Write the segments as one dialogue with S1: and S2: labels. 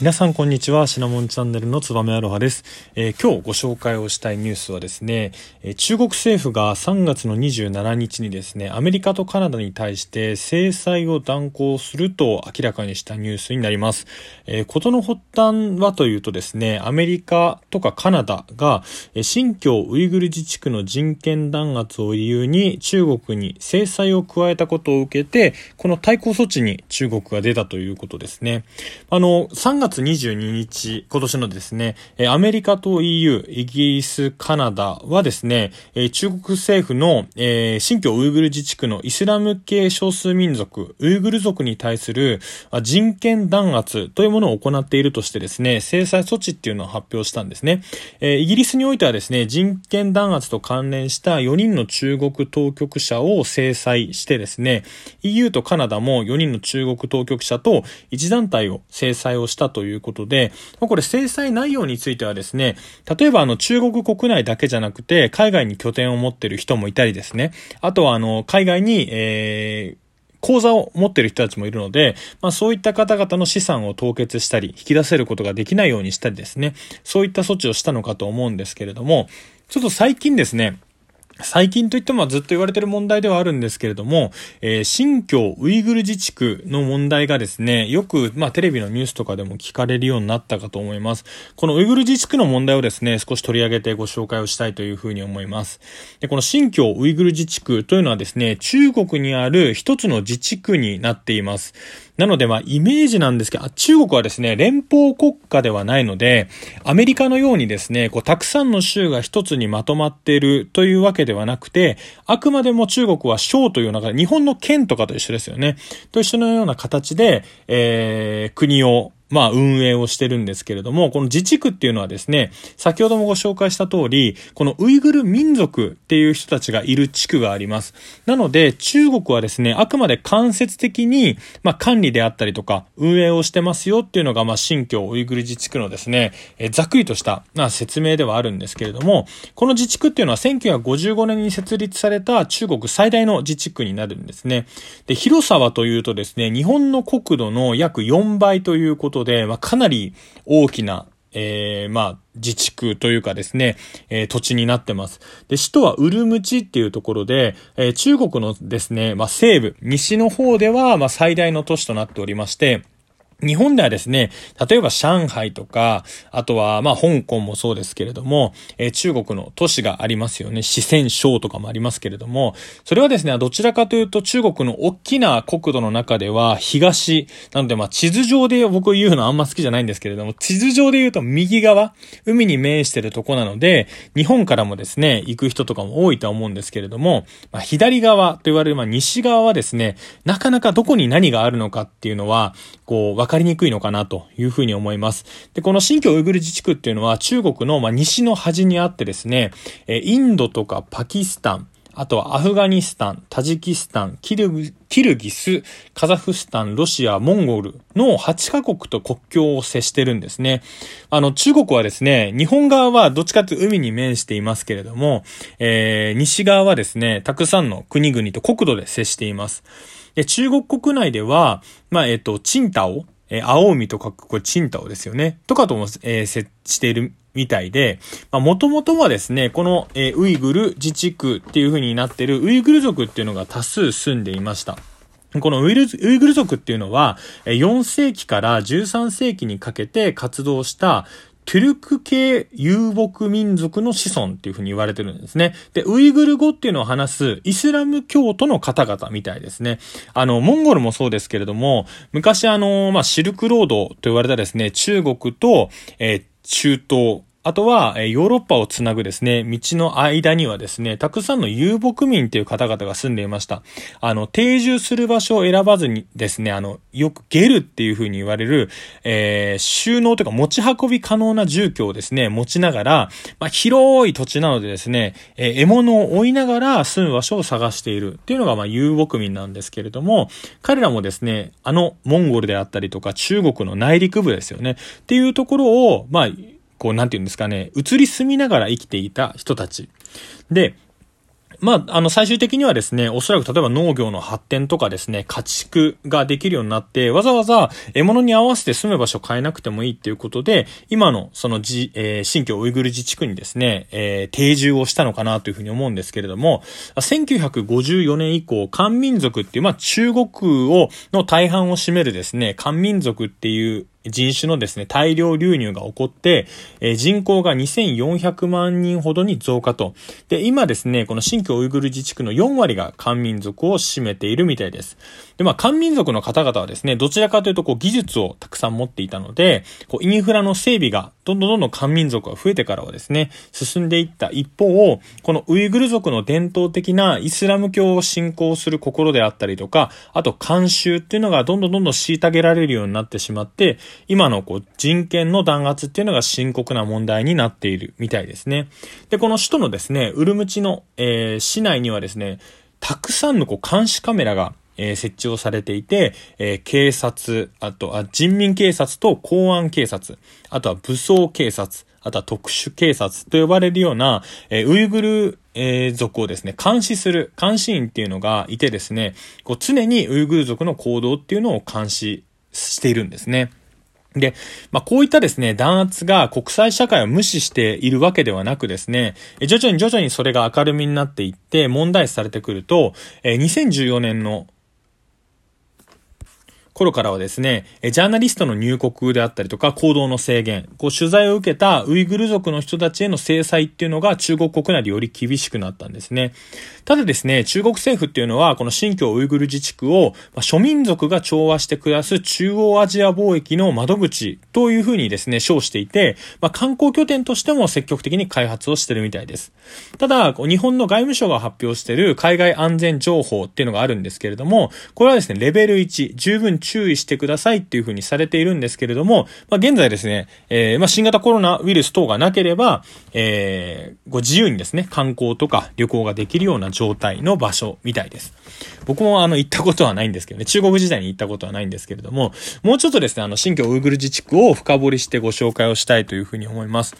S1: 皆さんこんにちは。シナモンチャンネルのつばめアロハです、えー、今日ご紹介をしたいニュースはですね、えー、中国政府が3月の27日にですねアメリカとカナダに対して制裁を断行すると明らかにしたニュースになります、えー、事の発端はというとですねアメリカとかカナダが、え新疆ウイグル自治区の人権弾圧を理由に中国に制裁を加えたことを受けてこの対抗措置に中国が出たということですね。あの3月22日、今年のですね、アメリカと EU、イギリス、カナダはですね、中国政府の、新疆ウイグル自治区のイスラム系少数民族、ウイグル族に対する人権弾圧というものを行っているとしてですね、制裁措置っていうのを発表したんですね。イギリスにおいてはですね、人権弾圧と関連した4人の中国当局者を制裁してですね、EU とカナダも4人の中国当局者と一団体を制裁をしたとということで、これ制裁内容についてはですね、例えばあの中国国内だけじゃなくて、海外に拠点を持ってる人もいたりですね、あとはあの、海外に、えー、口座を持ってる人たちもいるので、まあそういった方々の資産を凍結したり、引き出せることができないようにしたりですね、そういった措置をしたのかと思うんですけれども、ちょっと最近ですね、最近といってもずっと言われてる問題ではあるんですけれども、えー、新疆ウイグル自治区の問題がですね、よく、まあ、テレビのニュースとかでも聞かれるようになったかと思います。このウイグル自治区の問題をですね、少し取り上げてご紹介をしたいというふうに思います。で、この新疆ウイグル自治区というのはですね、中国にある一つの自治区になっています。なので、まあ、イメージなんですけど、中国はですね、連邦国家ではないので、アメリカのようにですね、こう、たくさんの州が一つにまとまっているというわけでではなくて、あくまでも中国は省という中で、日本の県とかと一緒ですよね。と一緒のような形で、えー、国をまあ運営をしてるんですけれども、この自治区っていうのはですね、先ほどもご紹介した通り、このウイグル民族っていう人たちがいる地区があります。なので、中国はですね、あくまで間接的に、まあ管理であったりとか、運営をしてますよっていうのが、まあ新疆ウイグル自治区のですね、えざっくりとした、まあ説明ではあるんですけれども、この自治区っていうのは1955年に設立された中国最大の自治区になるんですね。で、広さはというとですね、日本の国土の約4倍ということことで、まあ、かなり大きなえー、まあ、自治区というかですね、えー、土地になってます。で、首都はウルムチっていうところで、えー、中国のですね、まあ、西部、西の方では、まあ、最大の都市となっておりまして、日本ではですね、例えば上海とか、あとは、まあ、香港もそうですけれども、えー、中国の都市がありますよね。四川省とかもありますけれども、それはですね、どちらかというと中国の大きな国土の中では東、なのでまあ、地図上で僕言うのあんま好きじゃないんですけれども、地図上で言うと右側、海に面してるとこなので、日本からもですね、行く人とかも多いとは思うんですけれども、まあ、左側と言われる、まあ、西側はですね、なかなかどこに何があるのかっていうのは、こう、かりにくいのかなというふうに思います。で、この新疆ウイグル自治区っていうのは中国のま西の端にあってですね、インドとかパキスタン、あとはアフガニスタン、タジキスタン、キルキルギス、カザフスタン、ロシア、モンゴルの8カ国と国境を接してるんですね。あの、中国はですね、日本側はどっちかというと海に面していますけれども、えー、西側はですね、たくさんの国々と国土で接しています。で、中国国内では、まあ、えっ、と、チンタオ、えー、青海と書く、これ、チンタオですよね。とかとも、えー、設しているみたいで、まあ、もともとはですね、この、えー、ウイグル自治区っていう風になってるウイグル族っていうのが多数住んでいました。このウイルウイグル族っていうのは、4世紀から13世紀にかけて活動したトゥルク系遊牧民族の子孫っていうふうに言われてるんですね。で、ウイグル語っていうのを話すイスラム教徒の方々みたいですね。あの、モンゴルもそうですけれども、昔あの、まあ、シルクロードと言われたですね、中国と、えー、中東、あとは、ヨーロッパをつなぐですね、道の間にはですね、たくさんの遊牧民っていう方々が住んでいました。あの、定住する場所を選ばずにですね、あの、よくゲルっていう風に言われる、えー、収納というか持ち運び可能な住居をですね、持ちながら、まあ、広い土地なのでですね、えー、獲物を追いながら住む場所を探しているっていうのが、まあ、遊牧民なんですけれども、彼らもですね、あの、モンゴルであったりとか、中国の内陸部ですよね、っていうところを、まあ、こう、なんて言うんですかね、移り住みながら生きていた人たち。で、まあ、あの、最終的にはですね、おそらく例えば農業の発展とかですね、家畜ができるようになって、わざわざ獲物に合わせて住む場所を変えなくてもいいっていうことで、今のそのじ、えー、新疆ウイグル自治区にですね、えー、定住をしたのかなというふうに思うんですけれども、1954年以降、漢民族っていう、まあ、中国を、の大半を占めるですね、漢民族っていう人種のですね、大量流入が起こって、えー、人口が2400万人ほどに増加と。で、今ですね、この新疆ウイグル自治区の4割が漢民族を占めているみたいです。で、まあ、漢民族の方々はですね、どちらかというと、こう、技術をたくさん持っていたので、こう、インフラの整備が、どんどんどんどん漢民族が増えてからはですね、進んでいった一方、このウイグル族の伝統的なイスラム教を信仰する心であったりとか、あと、慣習っていうのがどんどんどんどん虐げられるようになってしまって、今のこう人権の弾圧っていうのが深刻な問題になっているみたいですね。で、この首都のですね、ウルムチの、えー、市内にはですね、たくさんのこう監視カメラがえー、設置をされていて、えー、警察、あとあ人民警察と公安警察、あとは武装警察、あとは特殊警察と呼ばれるような、えー、ウイグル、えー、族をですね、監視する、監視員っていうのがいてですね、こう常にウイグル族の行動っていうのを監視しているんですね。で、まあ、こういったですね、弾圧が国際社会を無視しているわけではなくですね、徐々に徐々にそれが明るみになっていって問題視されてくると、2014年の頃からはですね、ジャーナリストの入国であったりとか行動の制限、こう取材を受けたウイグル族の人たちへの制裁っていうのが中国国内でより厳しくなったんですね。ただですね、中国政府っていうのはこの新疆ウイグル自治区を、まあ、諸民族が調和して暮らす中央アジア貿易の窓口というふうにですね、称していて、まあ、観光拠点としても積極的に開発をしてるみたいです。ただ、日本の外務省が発表している海外安全情報っていうのがあるんですけれども、これはですね、レベル1、十分注意してくださいっていうふうにされているんですけれども、まあ、現在ですね、えー、まあ、新型コロナウイルス等がなければ、えー、ご自由にですね、観光とか旅行ができるような状態の場所みたいです。僕もあの、行ったことはないんですけどね、中国時代に行ったことはないんですけれども、もうちょっとですね、あの、新疆ウイグル自治区を深掘りしてご紹介をしたいというふうに思います。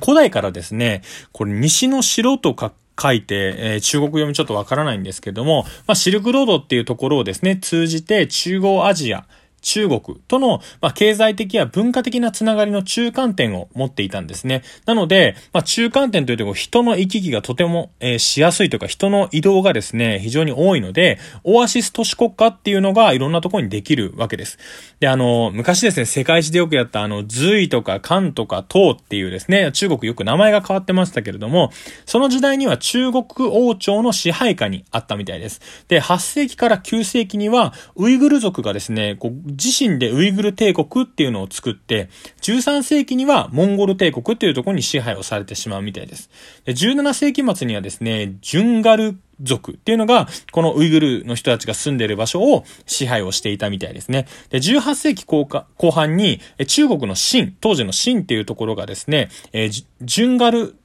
S1: 古代からですね、これ西の城とか書いて、えー、中国読みちょっとわからないんですけども、まあ、シルクロードっていうところをですね、通じて中央アジア、中国との、まあ、経済的や文化的なつながりの中間点を持っていたんですね。なので、まあ、中間点というと人の行き来がとても、えー、しやすいというか人の移動がですね、非常に多いので、オアシス都市国家っていうのがいろんなところにできるわけです。で、あの、昔ですね、世界史でよくやったあの、隋とか漢とか唐っていうですね、中国よく名前が変わってましたけれども、その時代には中国王朝の支配下にあったみたいです。で、8世紀から9世紀には、ウイグル族がですね、こう自身でウイグル帝国っていうのを作って、13世紀にはモンゴル帝国っていうところに支配をされてしまうみたいです。で17世紀末にはですね、ジュンガル族っていうのが、このウイグルの人たちが住んでる場所を支配をしていたみたいですね。で、18世紀後後半に、中国の秦、当時の秦っていうところがですね、えー、ジュンガル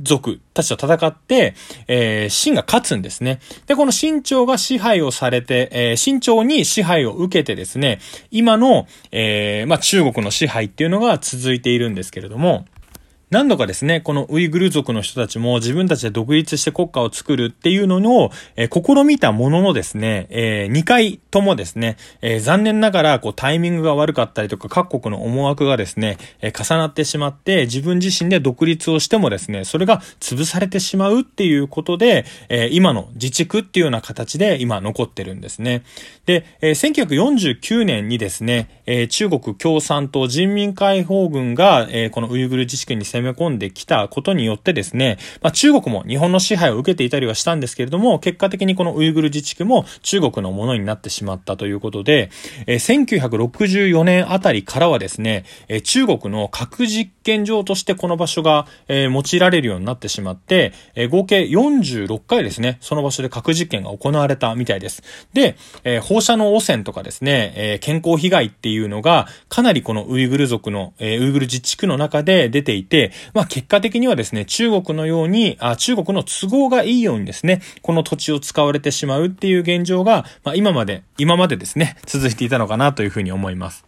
S1: 族たちと戦って、えー、秦が勝つんですね。で、この秦朝が支配をされて、えー、秦朝に支配を受けてですね、今の、えー、まあ、中国の支配っていうのが続いているんですけれども、何度かですね、このウイグル族の人たちも自分たちで独立して国家を作るっていうのを、えー、試みたもののですね、えー、2回ともですね、えー、残念ながらこうタイミングが悪かったりとか各国の思惑がですね、えー、重なってしまって自分自身で独立をしてもですね、それが潰されてしまうっていうことで、えー、今の自治区っていうような形で今残ってるんですね。で、えー、1949年にですね、えー、中国共産党人民解放軍が、えー、このウイグル自治区に攻め込んできたことによってですね、まあ、中国も日本の支配を受けていたりはしたんですけれども、結果的にこのウイグル自治区も中国のものになってしまったということで、えー、1964年あたりからはですね、えー、中国の核実験場としてこの場所が、えー、用いられるようになってしまって、えー、合計46回ですね、その場所で核実験が行われたみたいです。で、えー、放射能汚染とかですね、えー、健康被害っていうのがかなりこのウイグル族の、えー、ウイグル自治区の中で出ていて、まあ結果的にはですね、中国のように、あ中国の都合がいいようにですね、この土地を使われてしまうっていう現状が、まあ今まで、今までですね、続いていたのかなというふうに思います。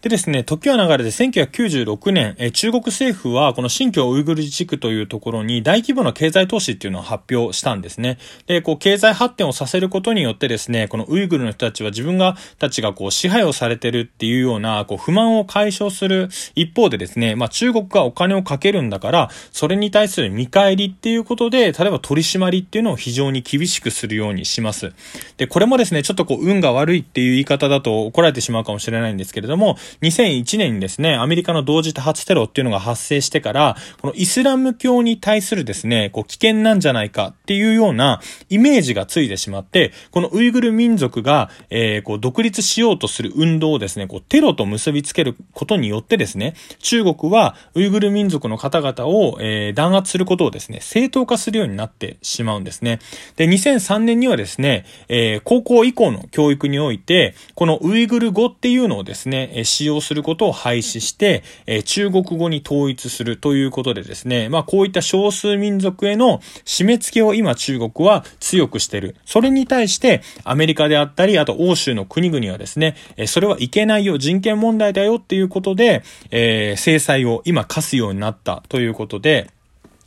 S1: でですね、時は流れて1996年、中国政府はこの新疆ウイグル自治区というところに大規模な経済投資っていうのを発表したんですね。で、こう経済発展をさせることによってですね、このウイグルの人たちは自分が、たちがこう支配をされてるっていうようなこう不満を解消する一方でですね、まあ中国がお金をかけるんだから、それに対する見返りっていうことで、例えば取り締まりっていうのを非常に厳しくするようにします。で、これもですね、ちょっとこう運が悪いっていう言い方だと怒られてしまうかもしれないんですけれども、2001年にですね、アメリカの同時多発テロっていうのが発生してから、このイスラム教に対するですね、こう危険なんじゃないかっていうようなイメージがついてしまって、このウイグル民族が、えー、こう独立しようとする運動をですね、こうテロと結びつけることによってですね、中国はウイグル民族の方々を、えー、弾圧することをですね、正当化するようになってしまうんですね。で、2003年にはですね、えー、高校以降の教育において、このウイグル語っていうのをですね、使用することを廃止して、え中国語に統一するということでですね、まあこういった少数民族への締め付けを今中国は強くしてる。それに対してアメリカであったり、あと欧州の国々はですね、えそれはいけないよ、人権問題だよっていうことで、えー、制裁を今課すようになったということで、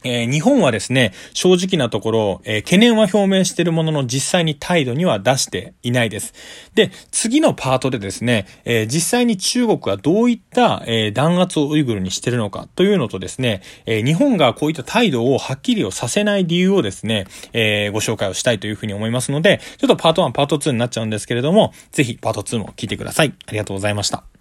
S1: えー、日本はですね、正直なところ、えー、懸念は表明しているものの実際に態度には出していないです。で、次のパートでですね、えー、実際に中国がどういった、え弾圧をウイグルにしているのかというのとですね、え日本がこういった態度をはっきりをさせない理由をですね、えご紹介をしたいというふうに思いますので、ちょっとパート1、パート2になっちゃうんですけれども、ぜひパート2も聞いてください。ありがとうございました。